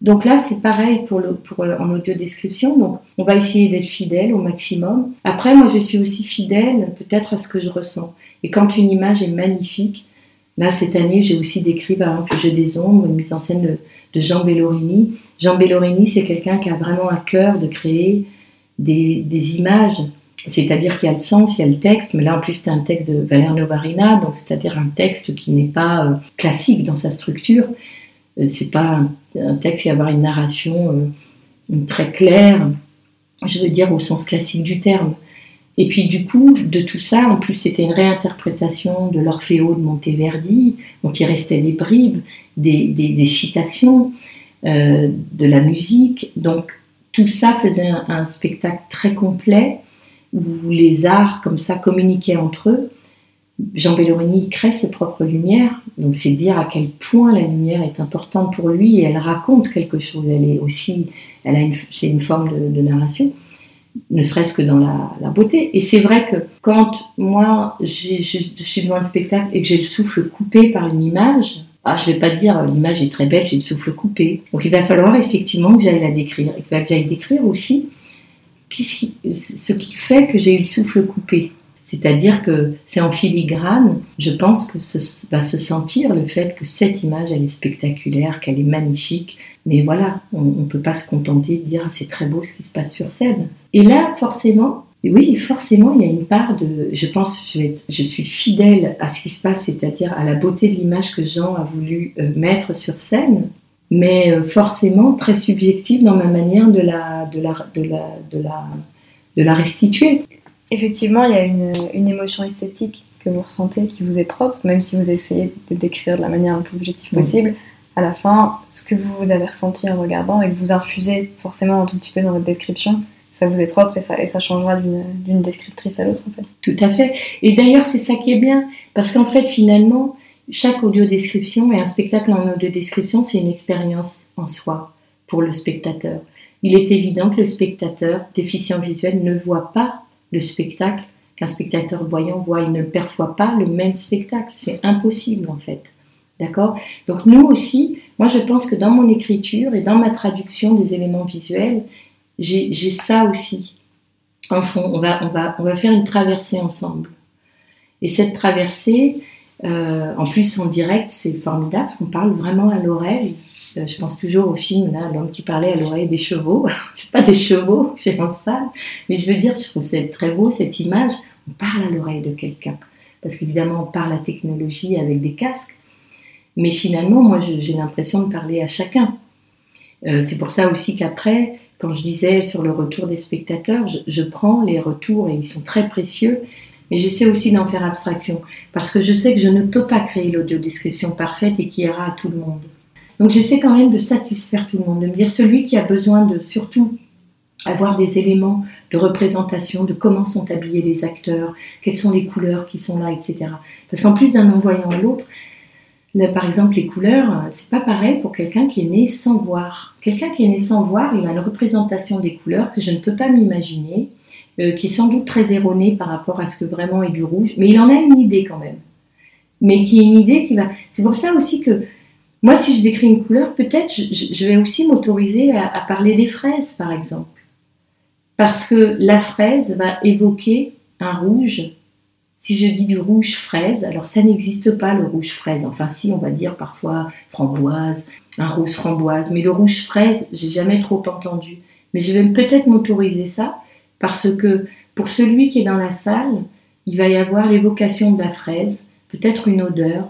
Donc là, c'est pareil pour, en audio description. Donc, on va essayer d'être fidèle au maximum. Après, moi, je suis aussi fidèle, peut-être à ce que je ressens. Et quand une image est magnifique, là, cette année, j'ai aussi décrit, par exemple, le jeu des ombres, une mise en scène de, Jean Bellorini. Jean Bellorini, c'est quelqu'un qui a vraiment un cœur de créer des, images, c'est-à-dire qu'il y a le sens, il y a le texte, mais là en plus c'est un texte de Valère Novarina, donc c'est-à-dire un texte qui n'est pas euh, classique dans sa structure. Euh, c'est pas un, texte qui va avoir une narration euh, très claire, je veux dire au sens classique du terme. Et puis du coup, de tout ça, en plus c'était une réinterprétation de l'Orfeo de Monteverdi, donc il restait des bribes, des, citations, euh, de la musique. Donc tout ça faisait un, spectacle très complet où les arts comme ça communiquaient entre eux. Jean Bellorini crée ses propres lumières, donc c'est dire à quel point la lumière est importante pour lui et elle raconte quelque chose. Elle est aussi, elle a c'est une forme de narration ne serait-ce que dans la, beauté. Et c'est vrai que quand moi, je, suis devant un spectacle et que j'ai le souffle coupé par une image, ah, je vais pas dire l'image est très belle, j'ai le souffle coupé. Donc il va falloir effectivement que j'aille la décrire. Il va que j'aille décrire aussi ce qui fait que j'ai eu le souffle coupé. C'est-à-dire que c'est en filigrane, je pense que ce va se sentir le fait que cette image, elle est spectaculaire, qu'elle est magnifique, mais voilà, on ne peut pas se contenter de dire ah, c'est très beau ce qui se passe sur scène. Et là, forcément, oui, forcément, il y a une part de. Je pense, je, je suis fidèle à ce qui se passe, c'est-à-dire à la beauté de l'image que Jean a voulu euh, mettre sur scène, mais euh, forcément très subjective dans ma manière de la, de la, de la, de la, de la restituer. Effectivement, il y a une, une, émotion esthétique que vous ressentez qui vous est propre, même si vous essayez de décrire de la manière la plus objective possible à la fin, ce que vous avez ressenti en regardant et que vous infusez forcément un tout petit peu dans votre description, ça vous est propre et ça, et ça changera d'une descriptrice à l'autre en fait. Tout à fait. Et d'ailleurs, c'est ça qui est bien, parce qu'en fait, finalement, chaque audio-description et un spectacle en audio-description, c'est une expérience en soi pour le spectateur. Il est évident que le spectateur déficient visuel ne voit pas le spectacle qu'un spectateur voyant voit, il ne perçoit pas le même spectacle. C'est impossible en fait. D'accord? Donc nous aussi, moi je pense que dans mon écriture et dans ma traduction des éléments visuels, j'ai ça aussi. En fond, on va, on, va, on va faire une traversée ensemble. Et cette traversée, euh, en plus en direct, c'est formidable parce qu'on parle vraiment à l'oreille. Euh, je pense toujours au film, là, l'homme qui parlait à l'oreille des chevaux. c'est pas des chevaux, j'ai en salle, mais je veux dire, je trouve c'est très beau cette image. On parle à l'oreille de quelqu'un. Parce qu'évidemment, on parle à technologie avec des casques. Mais finalement, moi, j'ai l'impression de parler à chacun. Euh, c'est pour ça aussi qu'après, quand je disais sur le retour des spectateurs, je, prends les retours et ils sont très précieux, mais j'essaie aussi d'en faire abstraction parce que je sais que je ne peux pas créer l'audio-description parfaite et qui ira à tout le monde. Donc j'essaie quand même de satisfaire tout le monde, de me dire celui qui a besoin de surtout avoir des éléments de représentation de comment sont habillés les acteurs, quelles sont les couleurs qui sont là, etc. Parce qu'en plus d'un envoyant à l'autre, par exemple, les couleurs, c'est pas pareil pour quelqu'un qui est né sans voir. Quelqu'un qui est né sans voir, il a une représentation des couleurs que je ne peux pas m'imaginer, euh, qui est sans doute très erronée par rapport à ce que vraiment est du rouge, mais il en a une idée quand même. Mais qui est une idée qui va. C'est pour ça aussi que moi, si je décris une couleur, peut-être je, vais aussi m'autoriser à parler des fraises, par exemple. Parce que la fraise va évoquer un rouge si je dis du rouge fraise, alors ça n'existe pas le rouge fraise. Enfin, si, on va dire parfois framboise, un rose framboise. Mais le rouge fraise, j'ai jamais trop entendu. Mais je vais peut-être m'autoriser ça parce que pour celui qui est dans la salle, il va y avoir l'évocation de la fraise, peut-être une odeur.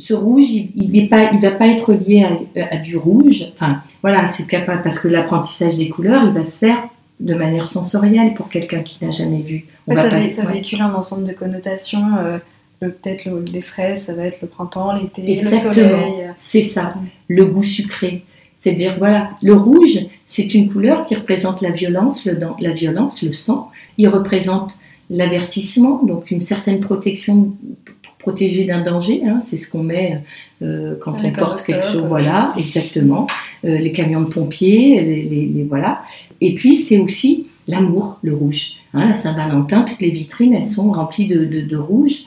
Ce rouge, il ne pas, il va pas être lié à, à du rouge. Enfin, voilà, c'est capable parce que l'apprentissage des couleurs, il va se faire de manière sensorielle pour quelqu'un qui n'a jamais vu. ça, véhicule un ensemble de connotations. Euh, peut-être les fraises, ça va être le printemps, l'été, le soleil. C'est ça, mm. le goût sucré. C'est-à-dire, voilà, le rouge, c'est une couleur qui représente la violence, le, la violence, le sang. Il représente l'avertissement, donc une certaine protection protéger d'un danger. Hein. c'est ce qu'on met euh, quand on porte quelque chose. Voilà, exactement. Euh, les camions de pompiers, les voilà. Et puis, c'est aussi l'amour, le rouge. Hein, la Saint-Valentin, toutes les vitrines, elles sont remplies de, rouge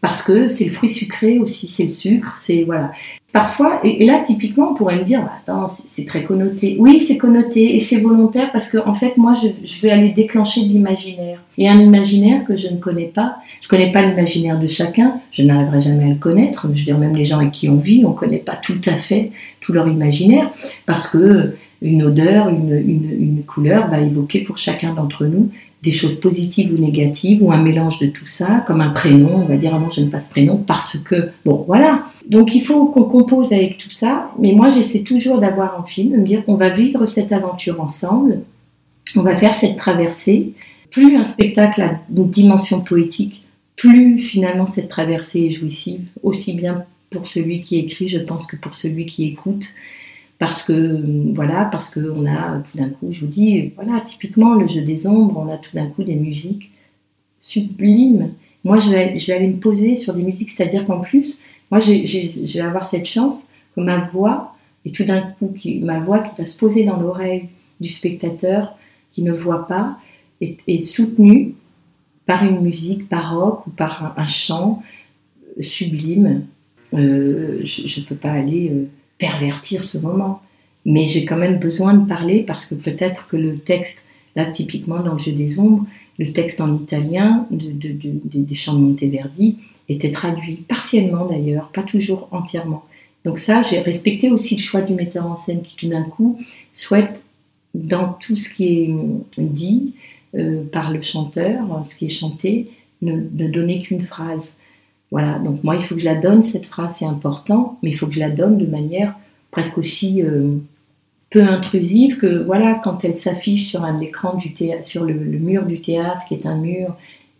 parce que c'est le fruit sucré aussi, c'est le sucre, c'est voilà. Parfois, et, là typiquement, on pourrait me dire, bah, attends, c'est très connoté. Oui, c'est connoté et c'est volontaire parce que en fait, moi, je, je vais aller déclencher de l'imaginaire. Et un imaginaire que je ne connais pas, je connais pas l'imaginaire de chacun, je n'arriverai jamais à le connaître. Je veux dire, même les gens avec qui on vit, on connaît pas tout à fait tout leur imaginaire parce que une odeur, une, couleur va évoquer pour chacun d'entre nous des choses positives ou négatives, ou un mélange de tout ça, comme un prénom, on va dire, ah non, j'aime pas ce prénom, parce que, bon, voilà. Donc il faut qu'on compose avec tout ça, mais moi j'essaie toujours d'avoir en film, de me dire qu'on va vivre cette aventure ensemble, on va faire cette traversée. Plus un spectacle a une dimension poétique, plus finalement cette traversée est jouissive, aussi bien pour celui qui écrit, je pense, que pour celui qui écoute parce que voilà, parce qu'on a tout d'un coup, je vous dis, voilà, typiquement le jeu des ombres, on a tout d'un coup des musiques sublimes. Moi, je vais, je vais aller me poser sur des musiques, c'est-à-dire qu'en plus, moi, je vais avoir cette chance que ma voix, et tout d'un coup, qui, ma voix qui va se poser dans l'oreille du spectateur qui ne voit pas, est, soutenue par une musique baroque ou par un, chant sublime. Euh, je ne peux pas aller. Euh, pervertir ce moment. Mais j'ai quand même besoin de parler parce que peut-être que le texte, là typiquement dans le jeu des ombres, le texte en italien de, des chants de Monteverdi était traduit, partiellement d'ailleurs, pas toujours entièrement. Donc ça, j'ai respecté aussi le choix du metteur en scène qui tout d'un coup souhaite, dans tout ce qui est dit euh, par le chanteur, ce qui est chanté, ne donner qu'une phrase. Voilà, donc moi, il faut que je la donne, cette phrase, c'est important, mais il faut que je la donne de manière presque aussi euh, peu intrusive que, voilà, quand elle s'affiche sur un écran du théâtre, sur le, mur du théâtre, qui est un mur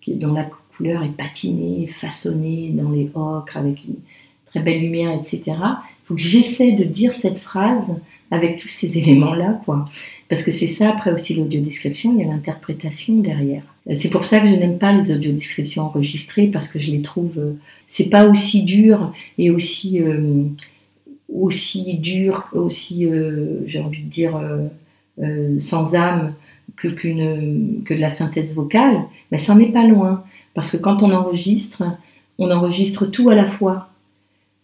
dont la couleur est patinée, façonnée dans les ocres, avec une très belle lumière, etc. Il faut que j'essaie de dire cette phrase avec tous ces éléments-là, quoi. Parce que c'est ça, après aussi l'audiodescription, il y a l'interprétation derrière. C'est pour ça que je n'aime pas les audiodescriptions enregistrées, parce que je les trouve, euh, c'est pas aussi dur et aussi, euh, aussi dur, aussi, euh, j'ai envie de dire, sans âme que, que de la synthèse vocale, mais ça n'en est pas loin. Parce que quand on enregistre, on enregistre tout à la fois.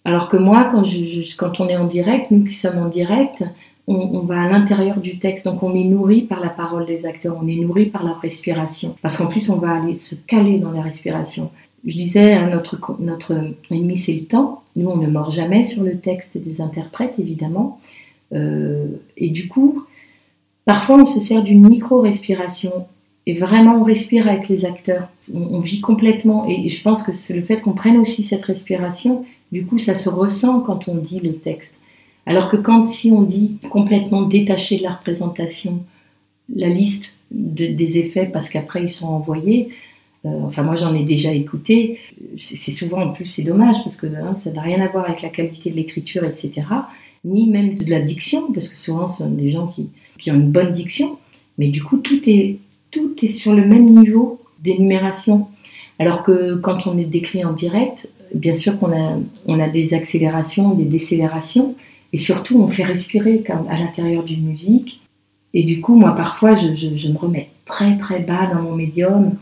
Alors que moi, quand, je, quand on est en direct, nous qui sommes en direct, on, va à l'intérieur du texte, donc on est nourri par la parole des acteurs, on est nourri par leur respiration. Parce qu'en plus, on va aller se caler dans la respiration. Je disais, notre, notre ennemi, c'est le temps. Nous, on ne mord jamais sur le texte des interprètes, évidemment. Euh, et du coup, parfois, on se sert d'une micro-respiration. Et vraiment, on respire avec les acteurs. On, vit complètement. Et, je pense que c'est le fait qu'on prenne aussi cette respiration. Du coup, ça se ressent quand on dit le texte. Alors que quand si on dit complètement détaché de la représentation, la liste des effets, parce qu'après ils sont envoyés, euh, enfin moi j'en ai déjà écouté, c'est souvent en plus c'est dommage parce que hein, ça n'a rien à voir avec la qualité de l'écriture, etc. Ni même de la diction, parce que souvent ce sont des gens qui, qui ont une bonne diction, mais du coup tout est, tout est sur le même niveau d'énumération. Alors que quand on est décrit en direct, bien sûr qu'on a, on a des accélérations, des décélérations, et surtout, on fait respirer à l'intérieur d'une musique. Et du coup, moi, parfois, je, je, me remets très, très bas dans mon médium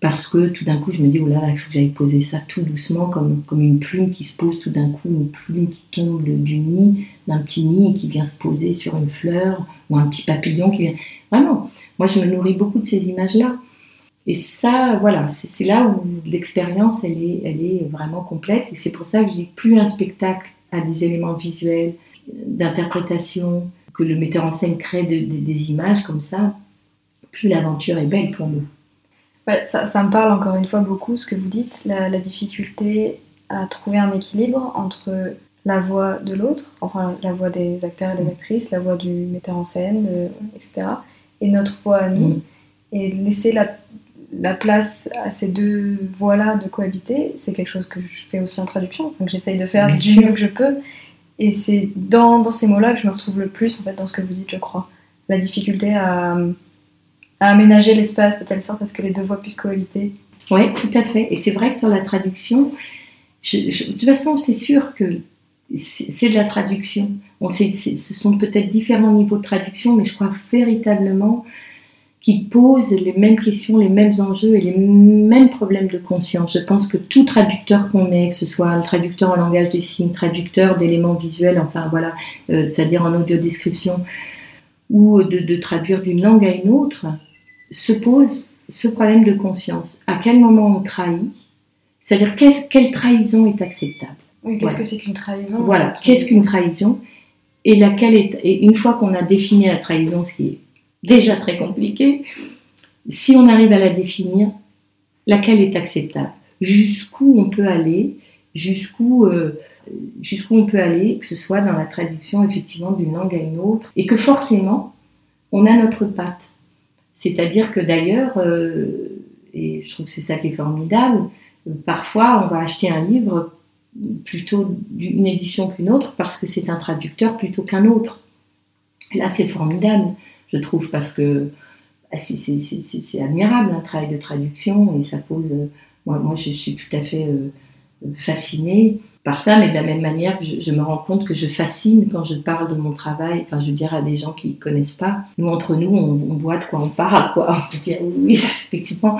parce que tout d'un coup, je me dis, oh là, il faut que j'aille poser ça tout doucement, comme, comme une plume qui se pose tout d'un coup, une plume qui tombe du nid, d'un petit nid qui vient se poser sur une fleur, ou un petit papillon qui vient. Vraiment, moi, je me nourris beaucoup de ces images-là. Et ça, voilà, c'est là où l'expérience, elle est, elle est vraiment complète. Et c'est pour ça que j'ai plus un spectacle à des éléments visuels, d'interprétation, que le metteur en scène crée des images comme ça, plus l'aventure est belle pour nous. ça, me parle encore une fois beaucoup ce que vous dites, la, difficulté à trouver un équilibre entre la voix de l'autre, enfin la voix des acteurs et des actrices, la voix du metteur en scène, etc., et notre voix à nous, mm. et laisser la, la place à ces deux voix-là de cohabiter, c'est quelque chose que je fais aussi en traduction, donc j'essaye de faire du mieux que je peux. Et c'est dans, dans ces mots-là que je me retrouve le plus, en fait, dans ce que vous dites, je crois. La difficulté à, à aménager l'espace de telle sorte à ce que les deux voix puissent cohabiter. Oui, tout à fait. Et c'est vrai que sur la traduction, de toute façon, c'est sûr que c'est de la traduction. On sait, ce sont peut-être différents niveaux de traduction, mais je crois véritablement qui posent les mêmes questions, les mêmes enjeux et les mêmes problèmes de conscience. Je pense que tout traducteur qu'on est, que ce soit un traducteur en langage des signes, traducteur d'éléments visuels, enfin voilà, euh, c'est-à-dire en audio description, ou de, traduire d'une langue à une autre, se pose ce problème de conscience. À quel moment on trahit? C'est-à-dire quelle trahison est acceptable? Oui, qu'est-ce que c'est qu'une trahison? Voilà, qu'est-ce qu'une trahison? Et laquelle est, et une fois qu'on a défini la trahison, ce qui est déjà très compliqué, si on arrive à la définir, laquelle est acceptable? Jusqu'où on peut aller? Jusqu'où euh, jusqu'où on peut aller, que ce soit dans la traduction effectivement d'une langue à une autre, et que forcément, on a notre patte. C'est-à-dire que d'ailleurs, euh, et je trouve que c'est ça qui est formidable, parfois on va acheter un livre plutôt d'une édition qu'une autre parce que c'est un traducteur plutôt qu'un autre. Là, c'est formidable je trouve, parce que bah, c'est admirable un travail de traduction et ça pose. Euh, moi, je suis tout à fait euh, fascinée par ça, mais de la même manière, je, me rends compte que je fascine quand je parle de mon travail. Enfin, je veux dire à des gens qui ne connaissent pas. Nous, entre nous, on, voit de quoi on parle, quoi. On se dit, oui, effectivement,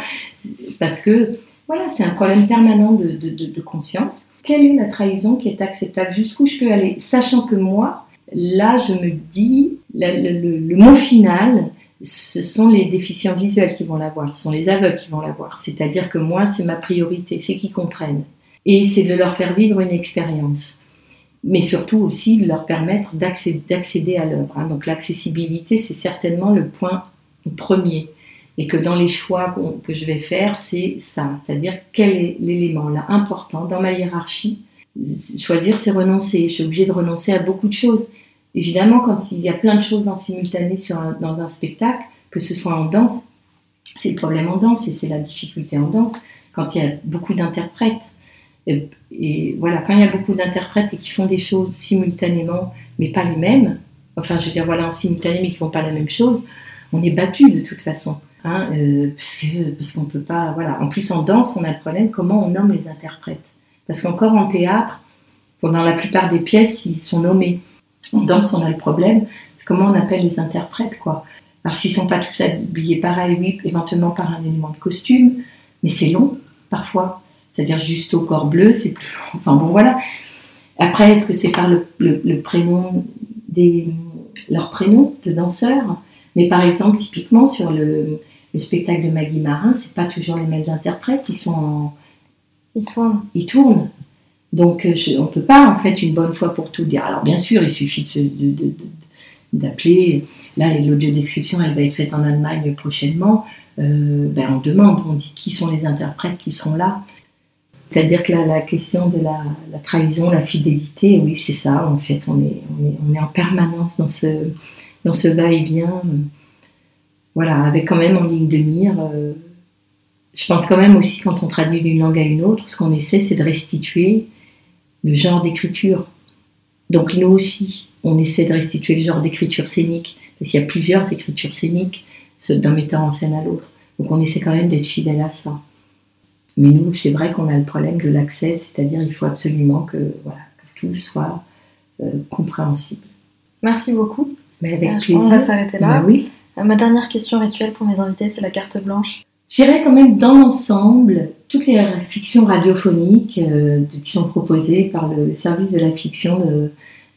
parce que voilà, c'est un problème permanent de, de conscience. Quelle est la trahison qui est acceptable? Jusqu'où je peux aller? Sachant que moi, là, je me dis, le, mot final, ce sont les déficients visuels qui vont l'avoir, ce sont les aveugles qui vont l'avoir. C'est-à-dire que moi, c'est ma priorité, c'est qu'ils comprennent. Et c'est de leur faire vivre une expérience. Mais surtout aussi de leur permettre d'accéder à l'œuvre. Hein. Donc l'accessibilité, c'est certainement le point premier. Et que dans les choix que je vais faire, c'est ça. C'est-à-dire quel est l'élément là important dans ma hiérarchie? Choisir, c'est renoncer. Je suis obligée de renoncer à beaucoup de choses. Évidemment, quand il y a plein de choses en simultané dans un spectacle, que ce soit en danse, c'est le problème en danse et c'est la difficulté en danse, quand il y a beaucoup d'interprètes. Et, voilà, quand il y a beaucoup d'interprètes et qui font des choses simultanément, mais pas les mêmes, enfin, je veux dire, voilà, en simultané, mais qui font pas la même chose, on est battu de toute façon. Hein, euh, parce qu'on peut pas voilà en plus en danse on a le problème comment on nomme les interprètes parce qu'encore en théâtre pendant la plupart des pièces ils sont nommés en danse, on a le problème, c'est comment on appelle les interprètes, quoi. Alors s'ils sont pas tous habillés pareil, oui, éventuellement par un élément de costume, mais c'est long parfois. C'est-à-dire juste au corps bleu, c'est plus long. Enfin bon voilà. Après, est-ce que c'est par le, prénom des leur prénom de danseurs Mais par exemple, typiquement sur le, spectacle de Maggie Marin, c'est pas toujours les mêmes interprètes, ils sont en... Ils tournent. Ils tournent. Donc euh, on ne peut pas en fait une bonne fois pour tout dire. Alors bien sûr, il suffit d'appeler. Là, l'audio description, elle va être faite en Allemagne prochainement. Euh, ben, on demande, on dit qui sont les interprètes qui sont là. C'est-à-dire que la, la question de la, trahison, la fidélité, oui, c'est ça. En fait, on est, on est, en permanence dans ce, dans ce va-et-vient. Voilà, avec quand même en ligne de mire. Euh, je pense quand même aussi, quand on traduit d'une langue à une autre, ce qu'on essaie, c'est de restituer le genre d'écriture. Donc nous aussi, on essaie de restituer le genre d'écriture scénique, parce qu'il y a plusieurs écritures scéniques d'un metteur en scène à l'autre. Donc on essaie quand même d'être fidèle à ça. Mais nous, c'est vrai qu'on a le problème de l'accès, c'est-à-dire il faut absolument que, voilà, que tout soit euh, compréhensible. Merci beaucoup. Mais avec euh, On va s'arrêter là. Bah oui. Euh, ma dernière question rituelle pour mes invités, c'est la carte blanche. J'irais quand même dans l'ensemble, toutes les fictions radiophoniques qui sont proposées par le service de la fiction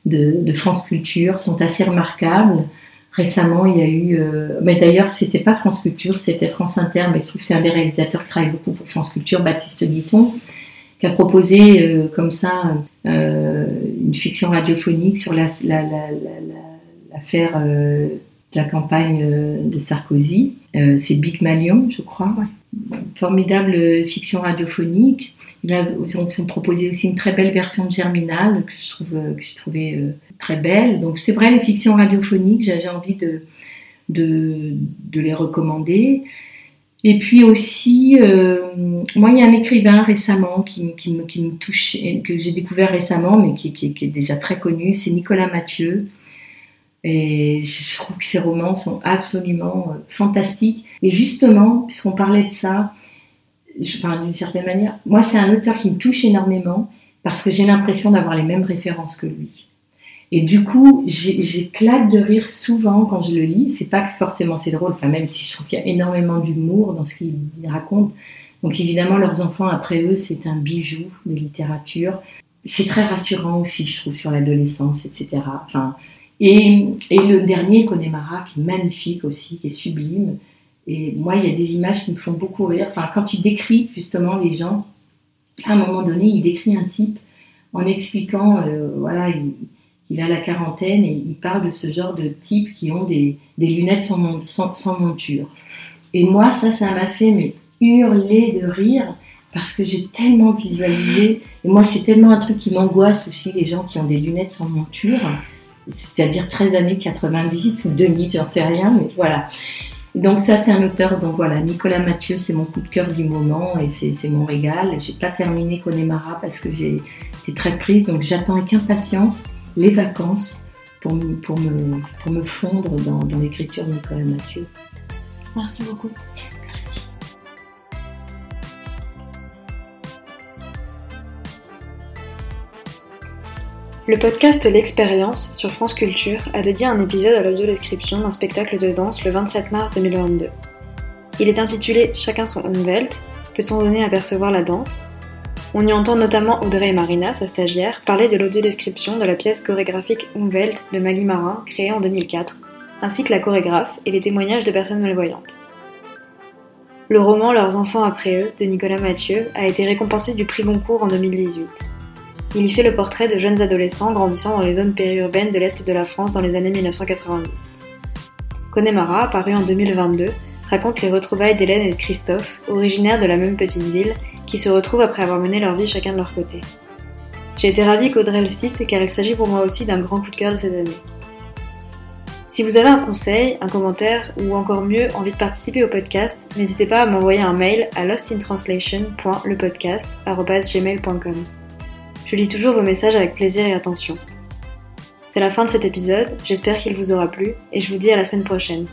de, France Culture sont assez remarquables. Récemment, il y a eu, euh, mais d'ailleurs, c'était pas France Culture, c'était France Inter, mais je trouve que c'est un des réalisateurs qui travaille beaucoup pour France Culture, Baptiste Guiton, qui a proposé euh, comme ça euh, une fiction radiophonique sur l'affaire campagne de Sarkozy. c'est Big Malion, je crois. Formidable fiction radiophonique. Ils ont proposé aussi une très belle version de Germinal que je, trouve, trouvé très belles. Donc c'est vrai, les fictions radiophoniques, j'ai envie de, de, les recommander. Et puis aussi, euh, moi, il y a un écrivain récemment qui, me, touche, que j'ai découvert récemment, mais qui, est déjà très connu, c'est Nicolas Mathieu. Et je trouve que ses romans sont absolument euh, fantastiques. Et justement, puisqu'on parlait de ça, d'une certaine manière, moi, c'est un auteur qui me touche énormément parce que j'ai l'impression d'avoir les mêmes références que lui. Et du coup, j'éclate de rire souvent quand je le lis. C'est pas que forcément c'est drôle, enfin, même si je trouve qu'il y a énormément d'humour dans ce qu'il raconte. Donc évidemment, leurs enfants, après eux, c'est un bijou de littérature. C'est très rassurant aussi, je trouve, sur l'adolescence, etc. Enfin, et, le dernier, Connemara, qui est magnifique aussi, qui est sublime. Et moi, il y a des images qui me font beaucoup rire. Enfin, quand il décrit justement les gens, à un moment donné, il décrit un type en expliquant, euh, voilà, il, a la quarantaine et il parle de ce genre de types qui ont des, lunettes sans, monture. Et moi, ça, ça m'a fait hurler de rire parce que j'ai tellement visualisé. Et moi, c'est tellement un truc qui m'angoisse aussi, les gens qui ont des lunettes sans monture, c'est-à-dire 13 années 90 ou 2000, j'en sais rien, mais voilà. Donc ça, c'est un auteur, donc voilà, Nicolas Mathieu, c'est mon coup de cœur du moment et c'est mon régal. J'ai pas terminé Connemara parce que j'ai été très prise, donc j'attends avec impatience les vacances pour me, pour me, pour me fondre dans, dans l'écriture de Nicolas Mathieu. Merci beaucoup. Le podcast L'Expérience sur France Culture a dédié un épisode à l'audio-description d'un spectacle de danse le 27 mars 2022. Il est intitulé Chacun son Umwelt, peut-on donner à percevoir la danse? On y entend notamment Audrey Marina, sa stagiaire, parler de l'audio-description de la pièce chorégraphique Umwelt de Maggie Marin, créée en 2004, ainsi que la chorégraphe et les témoignages de personnes malvoyantes. Le roman Leurs enfants après eux de Nicolas Mathieu a été récompensé du prix Goncourt en 2018. Il y fait le portrait de jeunes adolescents grandissant dans les zones périurbaines de l'Est de la France dans les années 1990. Connemara, paru en 2022, raconte les retrouvailles d'Hélène et de Christophe, originaires de la même petite ville, qui se retrouvent après avoir mené leur vie chacun de leur côté. J'ai été ravie qu'Audrey le cite car il s'agit pour moi aussi d'un grand coup de cœur de cette année. Si vous avez un conseil, un commentaire ou encore mieux envie de participer au podcast, n'hésitez pas à m'envoyer un mail à lostintranslation.lepodcast.gmail.com. Je lis toujours vos messages avec plaisir et attention. C'est la fin de cet épisode, j'espère qu'il vous aura plu et je vous dis à la semaine prochaine.